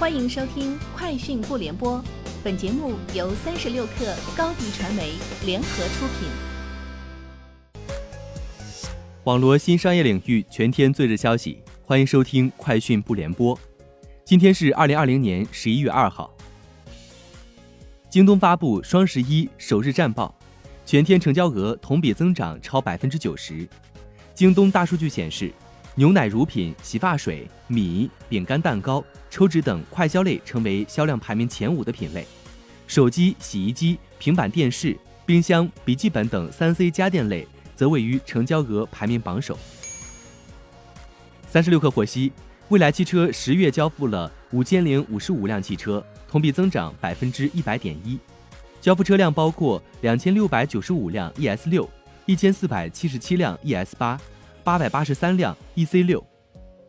欢迎收听《快讯不联播》，本节目由三十六克高低传媒联合出品。网罗新商业领域全天最热消息，欢迎收听《快讯不联播》。今天是二零二零年十一月二号。京东发布双十一首日战报，全天成交额同比增长超百分之九十。京东大数据显示。牛奶、乳品、洗发水、米、饼干、蛋糕、抽纸等快消类成为销量排名前五的品类，手机、洗衣机、平板电视、冰箱、笔记本等三 C 家电类则位于成交额排名榜首。三十六氪获悉，蔚来汽车十月交付了五千零五十五辆汽车，同比增长百分之一百点一，交付车辆包括两千六百九十五辆 ES 六、一千四百七十七辆 ES 八。八百八十三辆 EC 六，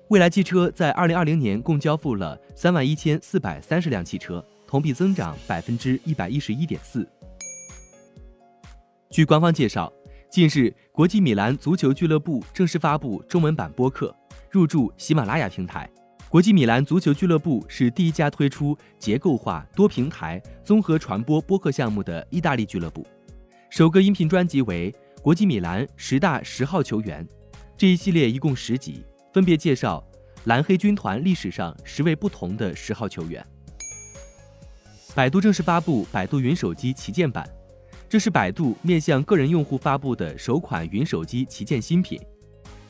蔚来汽车在二零二零年共交付了三万一千四百三十辆汽车，同比增长百分之一百一十一点四。据官方介绍，近日国际米兰足球俱乐部正式发布中文版播客，入驻喜马拉雅平台。国际米兰足球俱乐部是第一家推出结构化多平台综合传播播客项目的意大利俱乐部，首个音频专辑为《国际米兰十大十号球员》。这一系列一共十集，分别介绍蓝黑军团历史上十位不同的十号球员。百度正式发布百度云手机旗舰版，这是百度面向个人用户发布的首款云手机旗舰新品。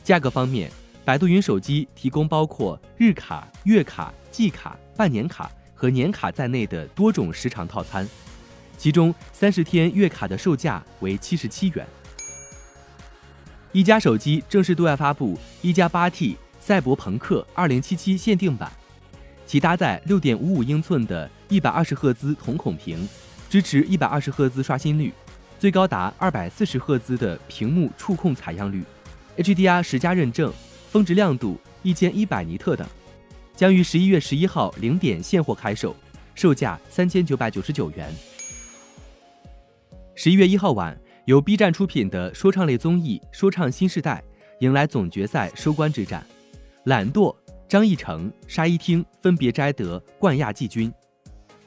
价格方面，百度云手机提供包括日卡、月卡、季卡、半年卡和年卡在内的多种时长套餐，其中三十天月卡的售价为七十七元。一加手机正式对外发布一加八 T 赛博朋克二零七七限定版，其搭载六点五五英寸的一百二十赫兹瞳孔屏，支持一百二十赫兹刷新率，最高达二百四十赫兹的屏幕触控采样率，HDR 十加认证，峰值亮度一千一百尼特等，将于十一月十一号零点现货开售，售价三千九百九十九元。十一月一号晚。由 B 站出品的说唱类综艺《说唱新时代》迎来总决赛收官之战，懒惰、张艺成、沙一汀分别摘得冠亚季军。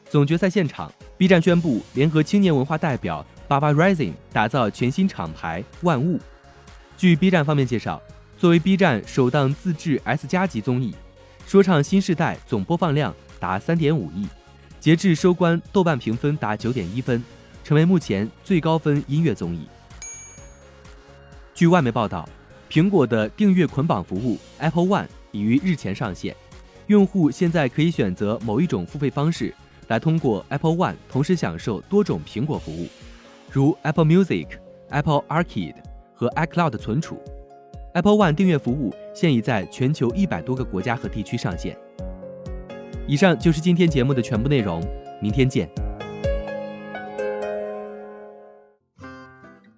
总决赛现场，B 站宣布联合青年文化代表 Baba Rising 打造全新厂牌万物。据 B 站方面介绍，作为 B 站首档自制 S 加级综艺，《说唱新时代》总播放量达三点五亿，截至收官，豆瓣评分达九点一分。成为目前最高分音乐综艺。据外媒报道，苹果的订阅捆绑服务 Apple One 已于日前上线，用户现在可以选择某一种付费方式，来通过 Apple One 同时享受多种苹果服务，如 Apple Music、Apple Arcade 和 iCloud 存储。Apple One 订阅服务现已在全球一百多个国家和地区上线。以上就是今天节目的全部内容，明天见。